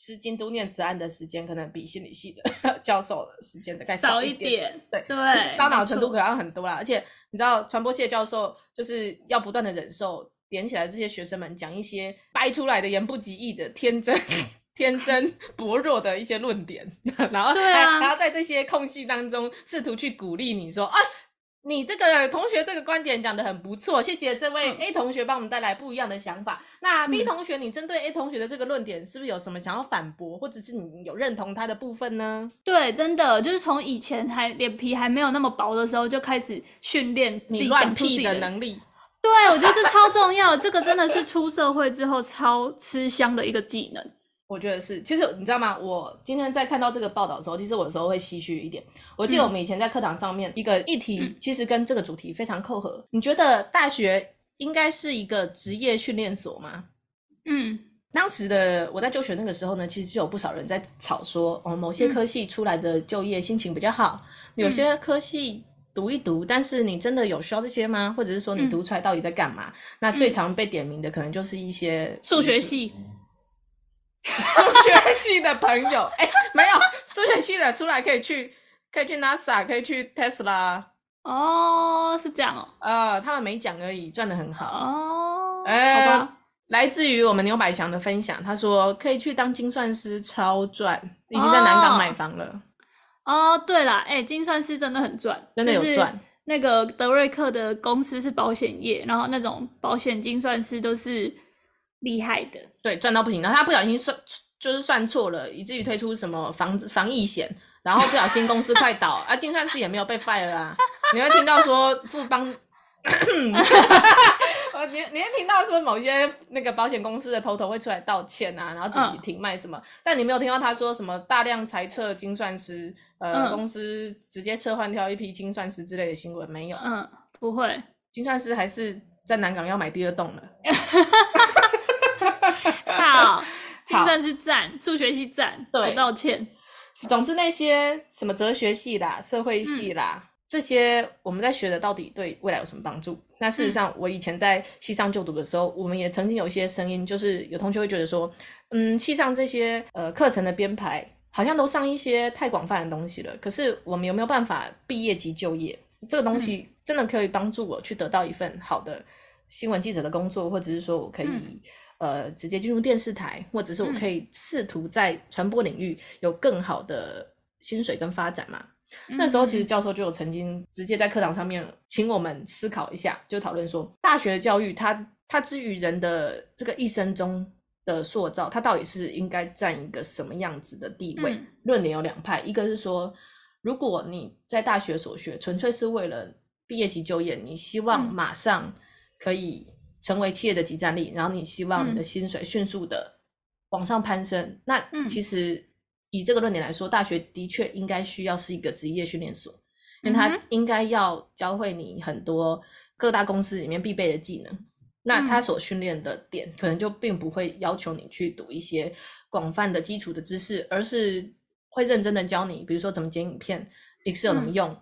吃京都念慈庵的时间可能比心理系的 教授的时间的概少一点，一点对对，烧脑程度可能很多啦。而且你知道，传播系的教授就是要不断的忍受点起来这些学生们讲一些掰出来的言不及义的天真、天真 薄弱的一些论点，然后对啊，然后在这些空隙当中试图去鼓励你说啊。你这个同学这个观点讲得很不错，谢谢这位 A 同学帮我们带来不一样的想法。嗯、那 B 同学，你针对 A 同学的这个论点，是不是有什么想要反驳，或者是你有认同他的部分呢？对，真的就是从以前还脸皮还没有那么薄的时候，就开始训练你乱屁的能力。对，我觉得这超重要，这个真的是出社会之后超吃香的一个技能。我觉得是，其实你知道吗？我今天在看到这个报道的时候，其实我有时候会唏嘘一点。我记得我们以前在课堂上面一个议题，其实跟这个主题非常扣合。嗯。你觉得大学应该是一个职业训练所吗？嗯，当时的我在就学那个时候呢，其实就有不少人在吵说，哦，某些科系出来的就业心情比较好，嗯，有些科系读一读，但是你真的有需要这些吗？或者是说你读出来到底在干嘛？嗯。那最常被点名的可能就是一些数学系。数学系的朋友，哎、欸，没有数学系的出来可以去，可以去 NASA，可以去 Tesla。哦，是这样哦。呃，他们没讲而已，赚的很好。哦，哎、欸，好吧。来自于我们牛百强的分享，他说可以去当精算师，超赚，已经在南港买房了。哦，哦对啦，哎、欸，精算师真的很赚，真的有赚。就是、那个德瑞克的公司是保险业，然后那种保险精算师都是。厉害的，对，赚到不行。然后他不小心算，就是算错了，以至于推出什么防防疫险，然后不小心公司快倒 啊，精算师也没有被 fire 啊。你会听到说富邦 你你会听到说某些那个保险公司的头头会出来道歉啊，然后自己停卖什么，嗯、但你没有听到他说什么大量裁撤精算师，呃，嗯、公司直接撤换掉一批精算师之类的新闻没有？嗯，不会，精算师还是在南港要买第二栋了。好，精算师赞，数学系赞，对，我道歉。总之那些什么哲学系啦、社会系啦。嗯这些我们在学的到底对未来有什么帮助？那事实上，我以前在西上就读的时候，嗯、我们也曾经有一些声音，就是有同学会觉得说，嗯，西上这些呃课程的编排好像都上一些太广泛的东西了。可是我们有没有办法毕业即就业？这个东西真的可以帮助我去得到一份好的新闻记者的工作，或者是说我可以、嗯、呃直接进入电视台，或者是我可以试图在传播领域有更好的薪水跟发展嘛？那时候其实教授就有曾经直接在课堂上面请我们思考一下，就讨论说，大学的教育它它之于人的这个一生中的塑造，它到底是应该占一个什么样子的地位？论点有两派，一个是说，如果你在大学所学纯粹是为了毕业即就业，你希望马上可以成为企业的即战力，然后你希望你的薪水迅速的往上攀升，那其实。以这个论点来说，大学的确应该需要是一个职业训练所，因为它应该要教会你很多各大公司里面必备的技能。那它所训练的点，可能就并不会要求你去读一些广泛的基础的知识，而是会认真的教你，比如说怎么剪影片，Excel 怎么用，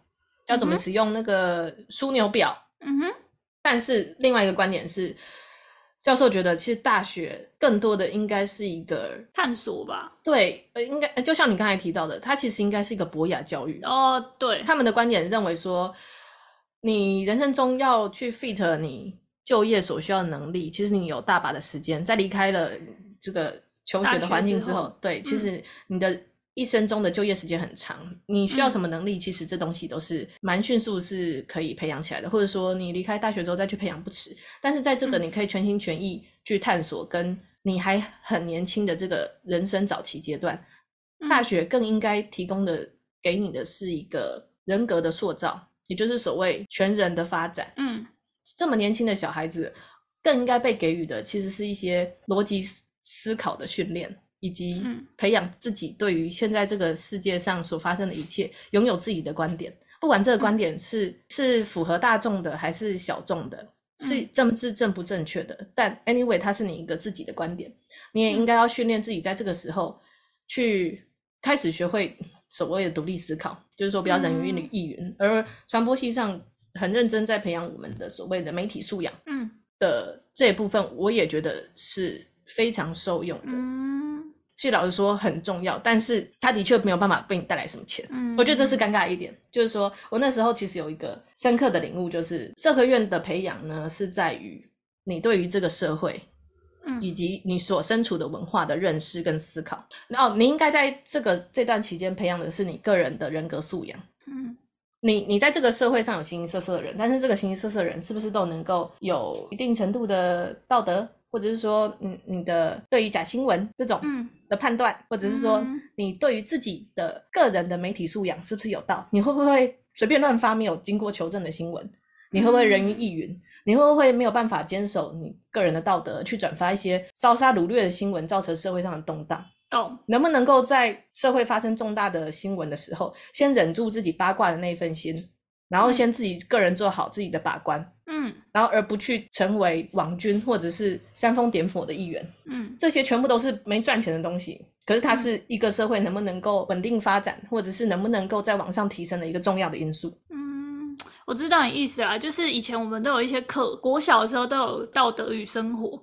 要怎么使用那个枢纽表。嗯哼。但是另外一个观点是。教授觉得，其实大学更多的应该是一个探索吧。对，呃，应该就像你刚才提到的，它其实应该是一个博雅教育。哦，对，他们的观点认为说，你人生中要去 fit 你就业所需要的能力，其实你有大把的时间，在离开了这个求学的环境之后，之后对，其实你的。一生中的就业时间很长，你需要什么能力？其实这东西都是蛮迅速是可以培养起来的，或者说你离开大学之后再去培养不迟。但是在这个你可以全心全意去探索，跟你还很年轻的这个人生早期阶段，大学更应该提供的给你的是一个人格的塑造，也就是所谓全人的发展。嗯，这么年轻的小孩子，更应该被给予的其实是一些逻辑思考的训练。以及培养自己对于现在这个世界上所发生的一切，拥有自己的观点，不管这个观点是是符合大众的还是小众的，是政治正不正确的，但 anyway，它是你一个自己的观点，你也应该要训练自己在这个时候去开始学会所谓的独立思考，就是说不要人云亦云。而传播系上很认真在培养我们的所谓的媒体素养，嗯。的这一部分，我也觉得是非常受用的。其实老实说很重要，但是他的确没有办法为你带来什么钱。嗯，我觉得这是尴尬一点。就是说我那时候其实有一个深刻的领悟，就是社科院的培养呢，是在于你对于这个社会，嗯，以及你所身处的文化的认识跟思考。然后你应该在这个这段期间培养的是你个人的人格素养。嗯，你你在这个社会上有形形色色的人，但是这个形形色色的人是不是都能够有一定程度的道德？或者是说，嗯，你的对于假新闻这种的判断，嗯、或者是说，你对于自己的个人的媒体素养是不是有道？你会不会随便乱发没有经过求证的新闻？你会不会人云亦云？嗯、你会不会没有办法坚守你个人的道德，去转发一些烧杀掳掠的新闻，造成社会上的动荡？哦，能不能够在社会发生重大的新闻的时候，先忍住自己八卦的那一份心，然后先自己个人做好自己的把关？嗯，然后而不去成为网军或者是煽风点火的一员，嗯，这些全部都是没赚钱的东西。可是它是一个社会能不能够稳定发展，或者是能不能够在往上提升的一个重要的因素。嗯，我知道你意思啦，就是以前我们都有一些课，国小的时候都有道德与生活，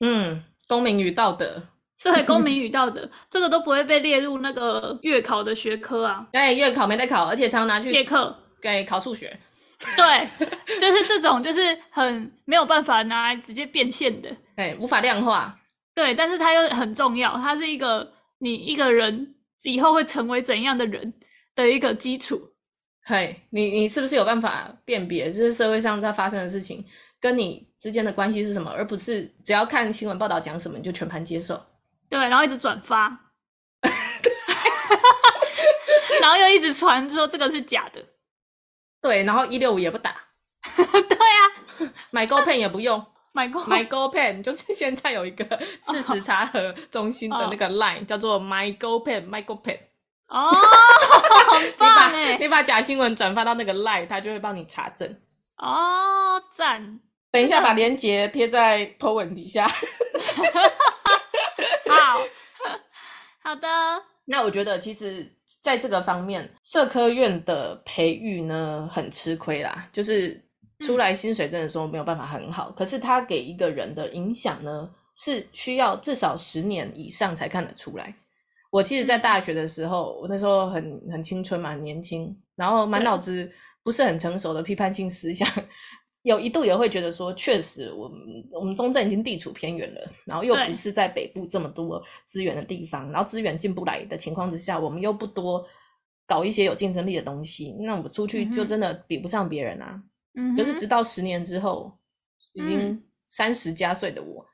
嗯，公民与道德，对，公民与道德，这个都不会被列入那个月考的学科啊。对，月考没得考，而且常常拿去借课给考数学。对，就是这种，就是很没有办法拿来直接变现的，哎，无法量化。对，但是它又很重要，它是一个你一个人以后会成为怎样的人的一个基础。嘿，你你是不是有办法辨别，就是社会上在发生的事情跟你之间的关系是什么，而不是只要看新闻报道讲什么你就全盘接受？对，然后一直转发 然后又一直传说这个是假的。对，然后一六五也不打，对啊，买 GoPen 也不用，买 Go 买 GoPen 就是现在有一个 事实查核中心的那个 Line、oh. 叫做 My GoPen，My GoPen。哦，很棒哎！你把假新闻转发到那个 Line，他就会帮你查证。哦，赞！等一下把链接贴在 po 文底下。好好的。那我觉得其实在这个方面，社科院的培育呢很吃亏啦，就是出来薪水真的说没有办法很好，嗯、可是他给一个人的影响呢是需要至少十年以上才看得出来。我其实，在大学的时候，我那时候很很青春嘛，很年轻，然后满脑子不是很成熟的批判性思想，有一度也会觉得说，确实我们我们中正已经地处偏远了，然后又不是在北部这么多资源的地方，然后资源进不来的情况之下，我们又不多搞一些有竞争力的东西，那我们出去就真的比不上别人啊。嗯，可是直到十年之后，已经三十加岁的我。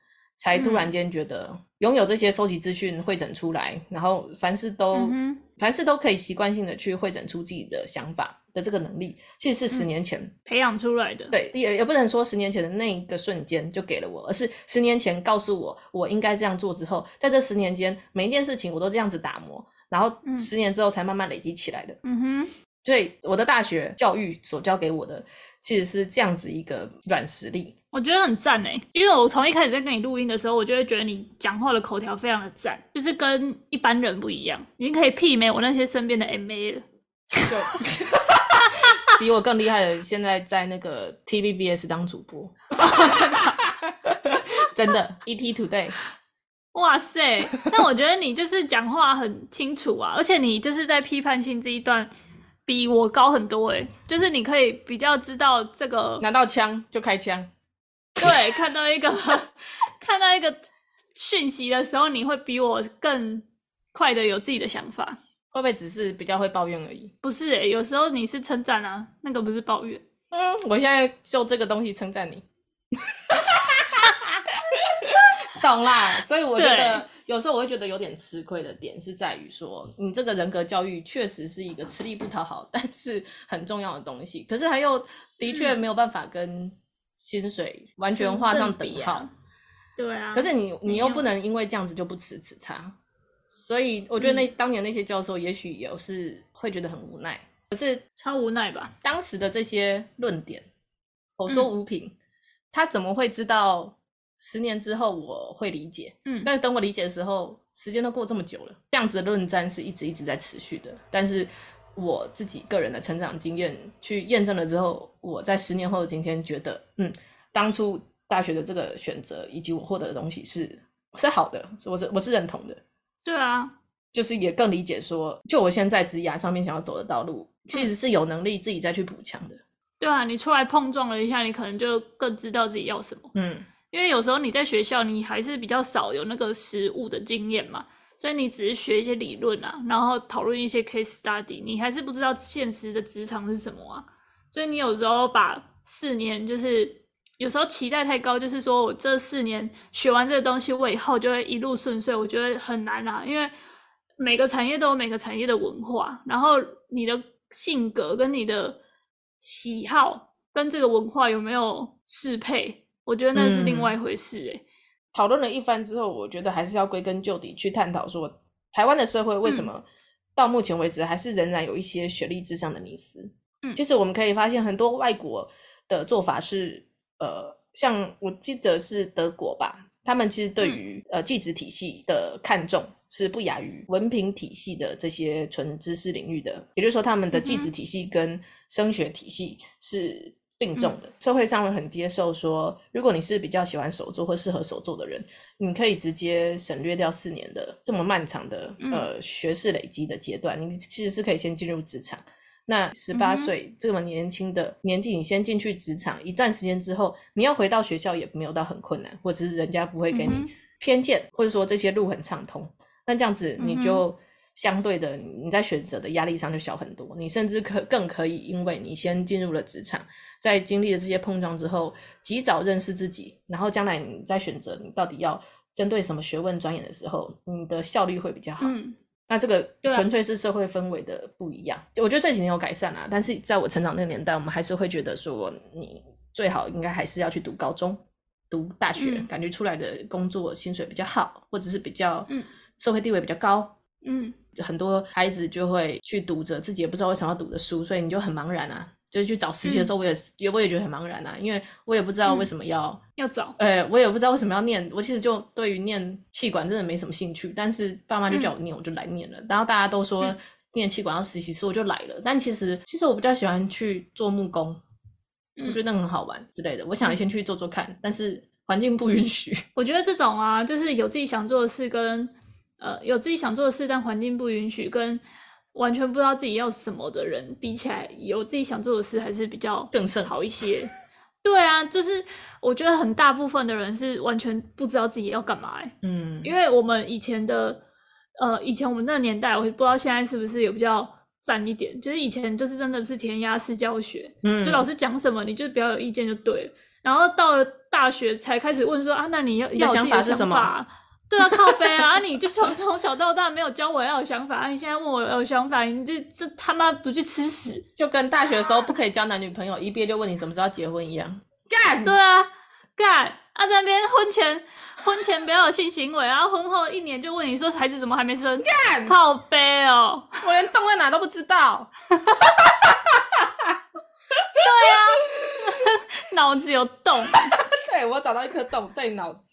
才突然间觉得拥有这些收集资讯、汇整出来，然后凡事都、嗯、凡事都可以习惯性的去汇整出自己的想法的这个能力，其实是十年前、嗯、培养出来的。对，也也不能说十年前的那一个瞬间就给了我，而是十年前告诉我我应该这样做之后，在这十年间每一件事情我都这样子打磨，然后十年之后才慢慢累积起来的。嗯哼，所以我的大学教育所教给我的其实是这样子一个软实力。我觉得很赞诶，因为我从一开始在跟你录音的时候，我就会觉得你讲话的口条非常的赞，就是跟一般人不一样，已经可以媲美我那些身边的 MA 了，就 比我更厉害的，现在在那个 TVBS 当主播，真的，真的，ET Today，哇塞！但我觉得你就是讲话很清楚啊，而且你就是在批判性这一段比我高很多诶，就是你可以比较知道这个，拿到枪就开枪。对，看到一个看到一个讯息的时候，你会比我更快的有自己的想法。会不会只是比较会抱怨而已？不是有时候你是称赞啊，那个不是抱怨。嗯，我现在就这个东西称赞你。懂啦，所以我觉得有时候我会觉得有点吃亏的点是在于说，你这个人格教育确实是一个吃力不讨好，但是很重要的东西。可是他又的确没有办法跟。薪水完全画上等号，啊，对啊。可是你你又不能因为这样子就不吃此差，所以我觉得那、嗯、当年那些教授也许也是会觉得很无奈。可是超无奈吧？当时的这些论点，口说无凭，嗯，他怎么会知道十年之后我会理解？嗯，但是等我理解的时候，时间都过这么久了，这样子的论战是一直一直在持续的。但是。我自己个人的成长经验去验证了之后，我在十年后的今天觉得，嗯，当初大学的这个选择以及我获得的东西是是好的，我是我是认同的。对啊，就是也更理解说，就我现在职涯上面想要走的道路，其实是有能力自己再去补强的。对啊，你出来碰撞了一下，你可能就更知道自己要什么。嗯，因为有时候你在学校，你还是比较少有那个实务的经验嘛。所以你只是学一些理论啊，然后讨论一些 case study，你还是不知道现实的职场是什么啊。所以你有时候把四年，就是有时候期待太高，就是说我这四年学完这个东西，我以后就会一路顺遂，我觉得很难啊。因为每个产业都有每个产业的文化，然后你的性格跟你的喜好跟这个文化有没有适配，我觉得那是另外一回事诶、欸。嗯讨论了一番之后，我觉得还是要归根究底去探讨说，台湾的社会为什么到目前为止还是仍然有一些学历至上的迷思。嗯，就是我们可以发现很多外国的做法是，呃，像我记得是德国吧，他们其实对于呃技职体系的看重是不亚于文凭体系的这些纯知识领域的，也就是说，他们的技职体系跟升学体系是。并重的社会上会很接受说，如果你是比较喜欢手作或适合手作的人，你可以直接省略掉四年的这么漫长的呃学士累积的阶段，你其实是可以先进入职场。那十八岁这么年轻的年纪，你先进去职场一段时间之后，你要回到学校也没有到很困难，或者是人家不会给你偏见，或者说这些路很畅通。那这样子你就。相对的，你在选择的压力上就小很多。你甚至可更可以，因为你先进入了职场，在经历了这些碰撞之后，及早认识自己，然后将来你在选择你到底要针对什么学问钻研的时候，你的效率会比较好。嗯，那这个纯粹是社会氛围的不一样。啊、我觉得这几年有改善啦，但是在我成长那个年代，我们还是会觉得说，你最好应该还是要去读高中、读大学，嗯、感觉出来的工作薪水比较好，或者是比较社会地位比较高。嗯，很多孩子就会去读着自己也不知道为什么要读的书，所以你就很茫然啊。就是去找实习的时候，我也也、嗯、我也觉得很茫然啊，因为我也不知道为什么要、嗯、要找，呃，我也不知道为什么要念。我其实就对于念气管真的没什么兴趣，但是爸妈就叫我念，嗯、我就来念了。然后大家都说念气管要实习，所以我就来了。但其实其实我比较喜欢去做木工，嗯、我觉得那很好玩之类的。我想先去做做看，嗯、但是环境不允许。我觉得这种啊，就是有自己想做的事跟呃有自己想做的事，但环境不允许跟。完全不知道自己要什么的人比起来，有自己想做的事还是比较更胜好一些。对啊，就是我觉得很大部分的人是完全不知道自己要干嘛。嗯，因为我们以前的呃，以前我们那个年代，我不知道现在是不是有比较赞一点。就是以前就是真的是填鸭式教学，嗯，就老师讲什么，你就比较有意见就对了。然后到了大学才开始问说啊，那你要要想法是什么？对啊，靠背啊！啊你就从 从小到大没有教我要有想法，啊，你现在问我有想法，你这这他妈不去吃屎！就跟大学的时候不可以交男女朋友，一毕业就问你什么时候要结婚一样。干！对啊，干！啊在那边婚前婚前不要有性行为，然后婚后一年就问你说孩子怎么还没生？干！靠背哦，我连洞在哪都不知道。对啊，脑子有洞。对，我找到一颗洞在你脑子。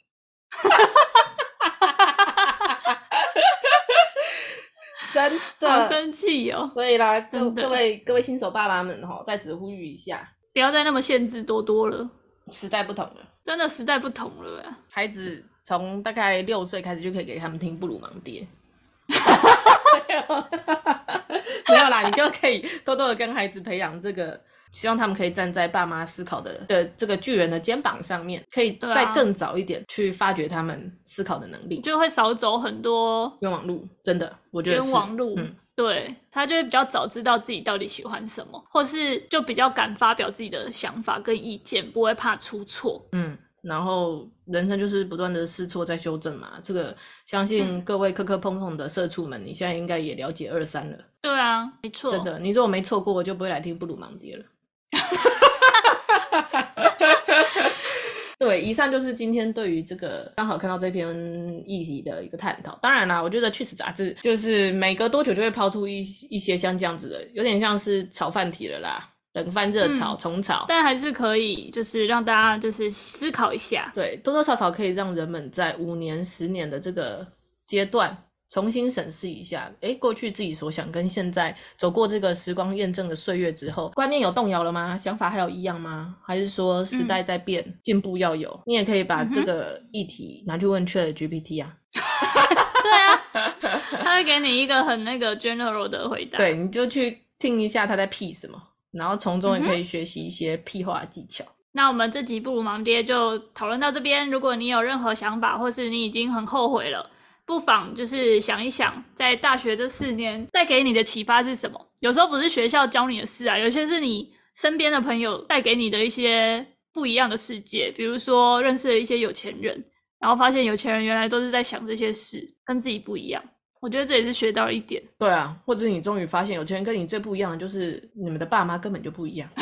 真的好生气哦！所以啦，各各位各位新手爸爸们哈，在此呼吁一下，不要再那么限制多多了。时代不同了，真的时代不同了。孩子从大概六岁开始就可以给他们听布鲁芒爹。没有啦，你就可以多多的跟孩子培养这个。希望他们可以站在爸妈思考的的这个巨人的肩膀上面，可以再更早一点去发掘他们思考的能力，就会少走很多冤枉路。真的，我觉得冤枉路。嗯，对，他就会比较早知道自己到底喜欢什么，或是就比较敢发表自己的想法跟意见，不会怕出错。嗯，然后人生就是不断的试错再修正嘛。这个相信各位磕磕碰碰的社畜们，你现在应该也了解二三了。对啊，没错。真的，你如果没错过，我就不会来听布鲁芒迪了。对，以上就是今天对于这个刚好看到这篇议题的一个探讨。当然啦，我觉得《趣史》杂志就是每隔多久就会抛出一一些像这样子的，有点像是炒饭题了啦，冷饭热炒、嗯、重炒，但还是可以，就是让大家就是思考一下。对，多多少少可以让人们在五年、十年的这个阶段。重新审视一下，诶，过去自己所想跟现在走过这个时光验证的岁月之后，观念有动摇了吗？想法还有一样吗？还是说时代在变，嗯、进步要有？你也可以把这个议题拿去问 ChatGPT 啊。对啊，他会给你一个很那个 general 的回答。对，你就去听一下他在屁什么，然后从中也可以学习一些屁话技巧。嗯、那我们这集布鲁芒爹就讨论到这边。如果你有任何想法，或是你已经很后悔了。不妨就是想一想，在大学这四年带给你的启发是什么？有时候不是学校教你的事啊，有些是你身边的朋友带给你的一些不一样的世界。比如说认识了一些有钱人，然后发现有钱人原来都是在想这些事，跟自己不一样。我觉得这也是学到了一点。对啊，或者你终于发现有钱人跟你最不一样的就是你们的爸妈根本就不一样。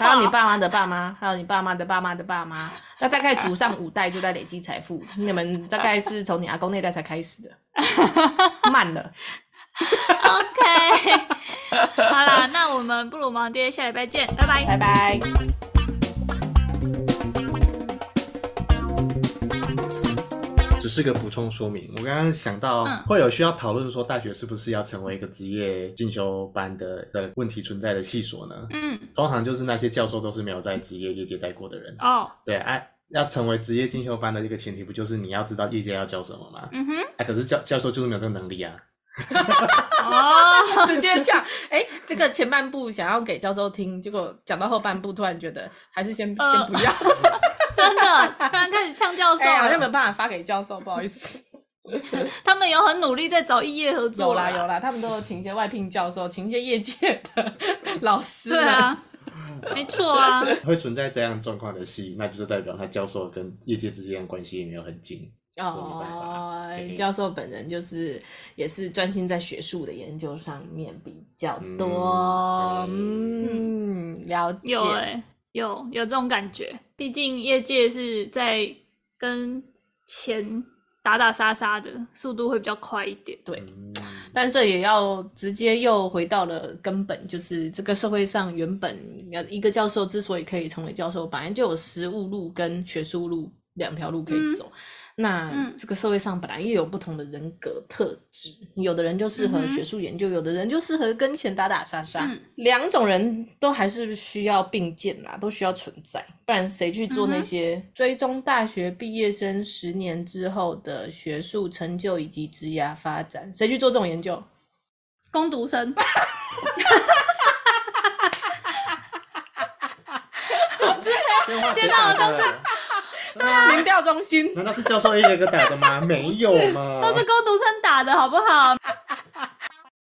还有你爸妈的爸妈，还有你爸妈的爸妈的爸妈，那大概祖上五代就在累积财富。你们大概是从你阿公那代才开始的，慢了。OK，好啦，那我们布鲁芒爹下礼拜见，拜拜，拜拜。只是个补充说明，我刚刚想到会有需要讨论说大学是不是要成为一个职业进修班的的问题存在的系所呢？嗯，通常就是那些教授都是没有在职业业界待过的人哦。对，哎、啊，要成为职业进修班的一个前提，不就是你要知道业界要教什么吗？嗯哼，哎，可是教教授就是没有这个能力啊。哦，直接讲，哎、欸，这个前半部想要给教授听，结果讲到后半部突然觉得还是先、呃、先不要。真的，突然开始呛教授，好像没有办法发给教授，不好意思。他们有很努力在找异业合作，有啦有啦，他们都有请一些外聘教授，请一些业界的老师。对啊，没错啊。会存在这样状况的戏，那就是代表他教授跟业界之间的关系也没有很近。哦，教授本人就是也是专心在学术的研究上面比较多。嗯，嗯，了解。有有这种感觉，毕竟业界是在跟钱打打杀杀的，速度会比较快一点。对，但这也要直接又回到了根本，就是这个社会上原本一个教授之所以可以成为教授，本来就有实务路跟学术路两条路可以走。嗯那这个社会上本来又有不同的人格特质，嗯、有的人就适合学术研究，嗯、有的人就适合跟钱打打杀杀，嗯、两种人都还是需要并肩啦，都需要存在，不然谁去做那些追踪大学毕业生十年之后的学术成就以及职业发展？谁去做这种研究？攻读生。接到的都是。对啊。民调中心。难道是教授一个一个打的吗？没有吗都是工读生打的好不好？哈哈哈